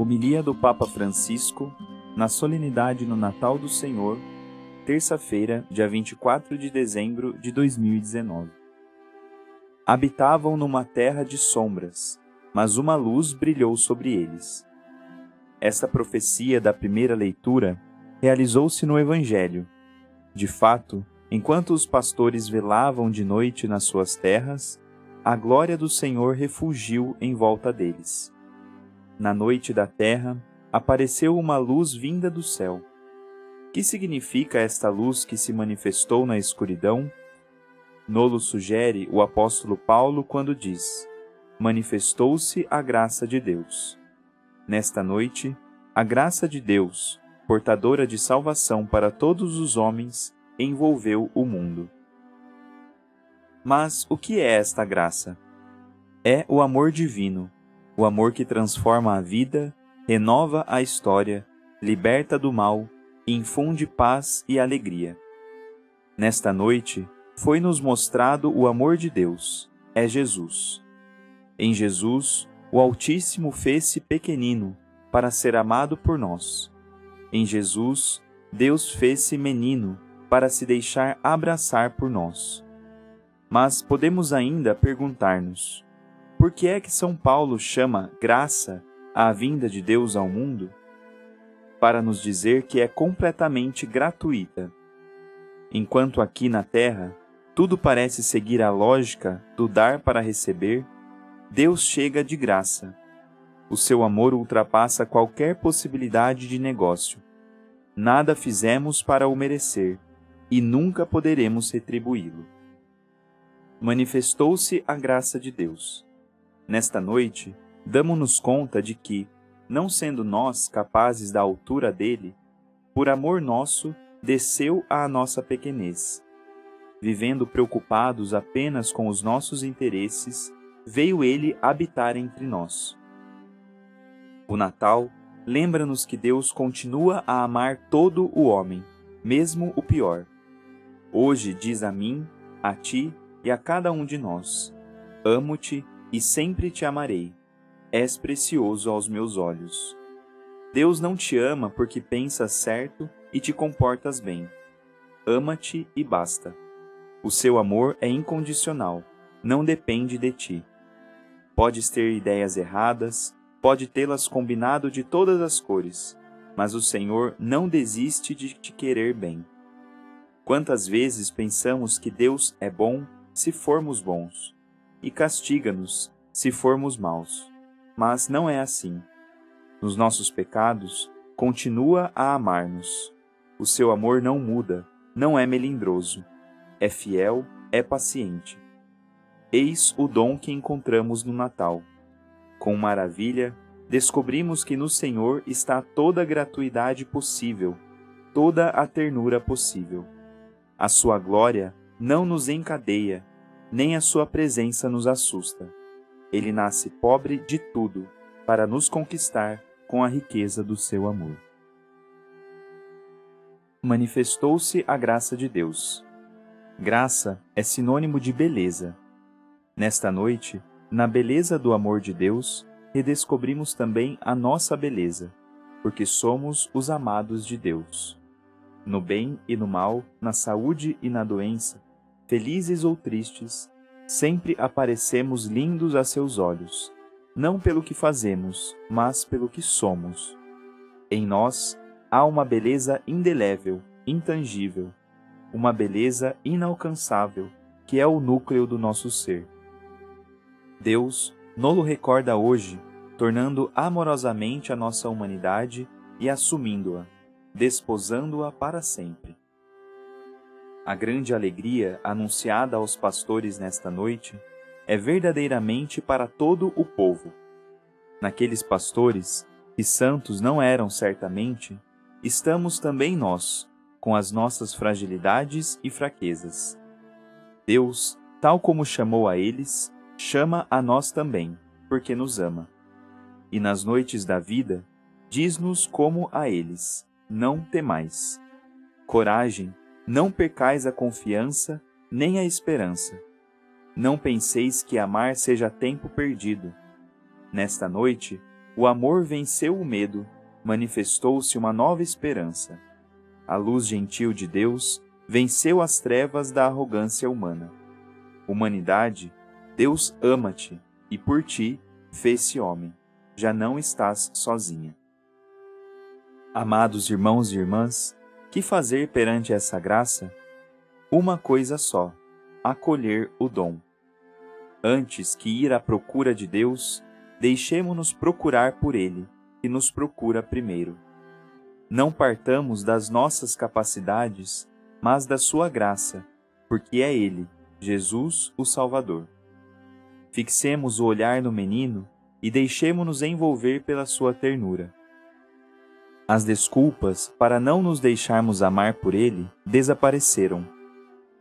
Homilia do Papa Francisco, na solenidade no Natal do Senhor, terça-feira, dia 24 de dezembro de 2019. Habitavam numa terra de sombras, mas uma luz brilhou sobre eles. Esta profecia da primeira leitura realizou-se no Evangelho. De fato, enquanto os pastores velavam de noite nas suas terras, a glória do Senhor refugiu em volta deles. Na noite da terra, apareceu uma luz vinda do céu. Que significa esta luz que se manifestou na escuridão? Nolo sugere o apóstolo Paulo quando diz: Manifestou-se a graça de Deus. Nesta noite, a graça de Deus, portadora de salvação para todos os homens, envolveu o mundo. Mas o que é esta graça? É o amor divino, o amor que transforma a vida, renova a história, liberta do mal infunde paz e alegria. Nesta noite, foi-nos mostrado o amor de Deus, é Jesus. Em Jesus, o Altíssimo fez-se pequenino para ser amado por nós. Em Jesus, Deus fez-se menino para se deixar abraçar por nós. Mas podemos ainda perguntar-nos: por que é que São Paulo chama graça a vinda de Deus ao mundo? Para nos dizer que é completamente gratuita. Enquanto aqui na terra tudo parece seguir a lógica do dar para receber, Deus chega de graça. O seu amor ultrapassa qualquer possibilidade de negócio. Nada fizemos para o merecer e nunca poderemos retribuí-lo. Manifestou-se a graça de Deus. Nesta noite, damos-nos conta de que, não sendo nós capazes da altura dele, por amor nosso, desceu à nossa pequenez. Vivendo preocupados apenas com os nossos interesses, veio ele habitar entre nós. O Natal lembra-nos que Deus continua a amar todo o homem, mesmo o pior. Hoje diz a mim, a ti e a cada um de nós: Amo-te e sempre te amarei. És precioso aos meus olhos. Deus não te ama porque pensas certo e te comportas bem. Ama-te e basta. O seu amor é incondicional, não depende de ti. Podes ter ideias erradas, pode tê-las combinado de todas as cores, mas o Senhor não desiste de te querer bem. Quantas vezes pensamos que Deus é bom se formos bons, e castiga-nos se formos maus. Mas não é assim. Nos nossos pecados, continua a amar-nos. O seu amor não muda, não é melindroso. É fiel, é paciente. Eis o dom que encontramos no Natal. Com maravilha, descobrimos que no Senhor está toda a gratuidade possível, toda a ternura possível. A sua glória não nos encadeia, nem a sua presença nos assusta. Ele nasce pobre de tudo para nos conquistar com a riqueza do seu amor. Manifestou-se a graça de Deus. Graça é sinônimo de beleza. Nesta noite, na beleza do amor de Deus, redescobrimos também a nossa beleza, porque somos os amados de Deus. No bem e no mal, na saúde e na doença, felizes ou tristes, sempre aparecemos lindos a seus olhos, não pelo que fazemos, mas pelo que somos. Em nós há uma beleza indelével, intangível, uma beleza inalcançável, que é o núcleo do nosso ser. Deus nolo recorda hoje, tornando amorosamente a nossa humanidade e assumindo-a, desposando-a para sempre. A grande alegria anunciada aos pastores nesta noite é verdadeiramente para todo o povo. Naqueles pastores, que santos não eram certamente, estamos também nós, com as nossas fragilidades e fraquezas. Deus, tal como chamou a eles, chama a nós também, porque nos ama. E nas noites da vida, diz-nos como a eles: Não temais. Coragem, não percais a confiança nem a esperança. Não penseis que amar seja tempo perdido. Nesta noite, o amor venceu o medo, manifestou-se uma nova esperança. A luz gentil de Deus venceu as trevas da arrogância humana. Humanidade, Deus ama-te e por ti fez-se homem. Já não estás sozinha. Amados irmãos e irmãs, que fazer perante essa graça? Uma coisa só: acolher o dom. Antes que ir à procura de Deus, deixemo-nos procurar por Ele, que nos procura primeiro. Não partamos das nossas capacidades, mas da Sua graça, porque é Ele, Jesus, o Salvador. Fixemos o olhar no menino e deixemo-nos envolver pela sua ternura as desculpas para não nos deixarmos amar por Ele desapareceram.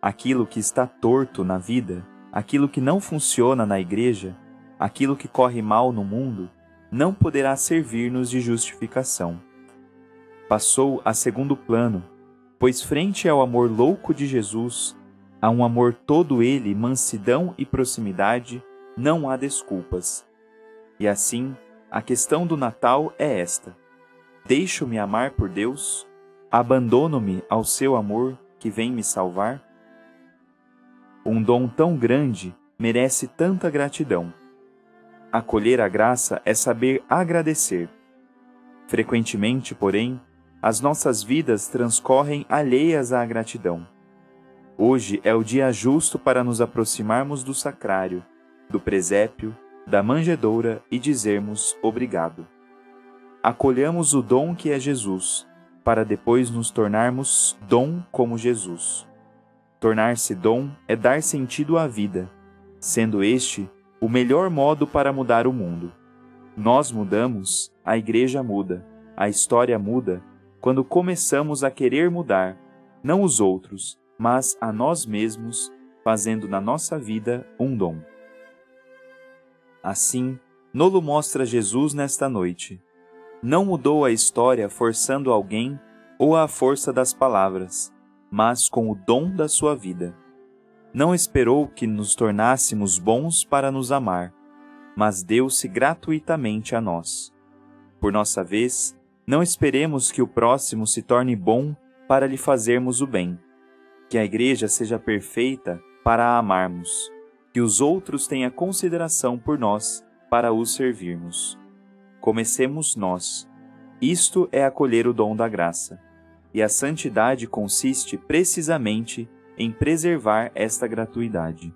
Aquilo que está torto na vida, aquilo que não funciona na igreja, aquilo que corre mal no mundo, não poderá servir-nos de justificação. Passou a segundo plano, pois frente ao amor louco de Jesus, a um amor todo ele, mansidão e proximidade, não há desculpas. E assim, a questão do Natal é esta Deixo-me amar por Deus? Abandono-me ao seu amor que vem me salvar? Um dom tão grande merece tanta gratidão. Acolher a graça é saber agradecer. Frequentemente, porém, as nossas vidas transcorrem alheias à gratidão. Hoje é o dia justo para nos aproximarmos do sacrário, do presépio, da manjedoura e dizermos obrigado acolhamos o dom que é Jesus, para depois nos tornarmos dom como Jesus. Tornar-se dom é dar sentido à vida, sendo este o melhor modo para mudar o mundo. Nós mudamos, a igreja muda, a história muda, quando começamos a querer mudar, não os outros, mas a nós mesmos, fazendo na nossa vida um dom. Assim, Nolo mostra Jesus nesta noite não mudou a história forçando alguém ou à força das palavras, mas com o dom da sua vida. Não esperou que nos tornássemos bons para nos amar, mas deu-se gratuitamente a nós. Por nossa vez, não esperemos que o próximo se torne bom para lhe fazermos o bem. Que a Igreja seja perfeita para a amarmos, que os outros tenham consideração por nós para os servirmos comecemos nós. Isto é acolher o dom da graça. E a santidade consiste precisamente em preservar esta gratuidade.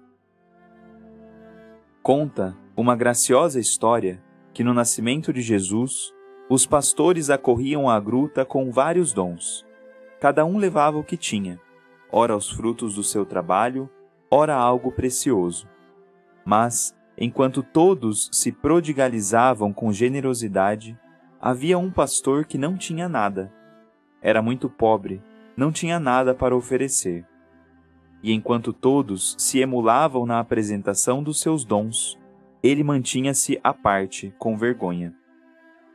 Conta uma graciosa história que no nascimento de Jesus, os pastores acorriam à gruta com vários dons. Cada um levava o que tinha, ora os frutos do seu trabalho, ora algo precioso. Mas Enquanto todos se prodigalizavam com generosidade, havia um pastor que não tinha nada. Era muito pobre, não tinha nada para oferecer. E enquanto todos se emulavam na apresentação dos seus dons, ele mantinha-se à parte, com vergonha.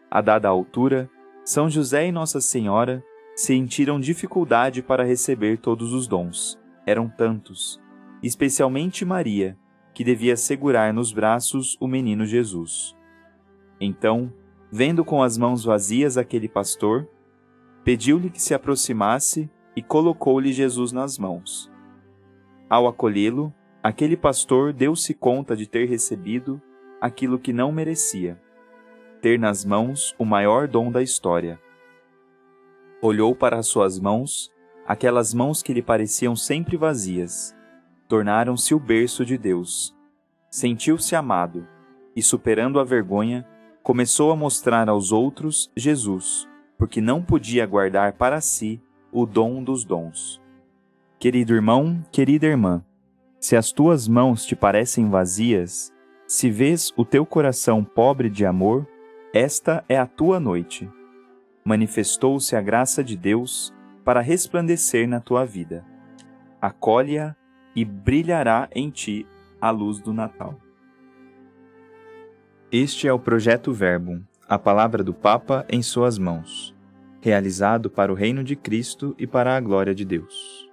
A dada altura, São José e Nossa Senhora sentiram dificuldade para receber todos os dons. Eram tantos, especialmente Maria, que devia segurar nos braços o menino Jesus. Então, vendo com as mãos vazias aquele pastor, pediu-lhe que se aproximasse e colocou-lhe Jesus nas mãos. Ao acolhê-lo, aquele pastor deu-se conta de ter recebido aquilo que não merecia, ter nas mãos o maior dom da história. Olhou para as suas mãos, aquelas mãos que lhe pareciam sempre vazias, tornaram-se o berço de Deus. Sentiu-se amado e, superando a vergonha, começou a mostrar aos outros Jesus, porque não podia guardar para si o dom dos dons. Querido irmão, querida irmã, se as tuas mãos te parecem vazias, se vês o teu coração pobre de amor, esta é a tua noite. Manifestou-se a graça de Deus para resplandecer na tua vida. Acolhe-a e brilhará em ti a luz do Natal. Este é o projeto Verbo, a palavra do Papa em suas mãos, realizado para o reino de Cristo e para a glória de Deus.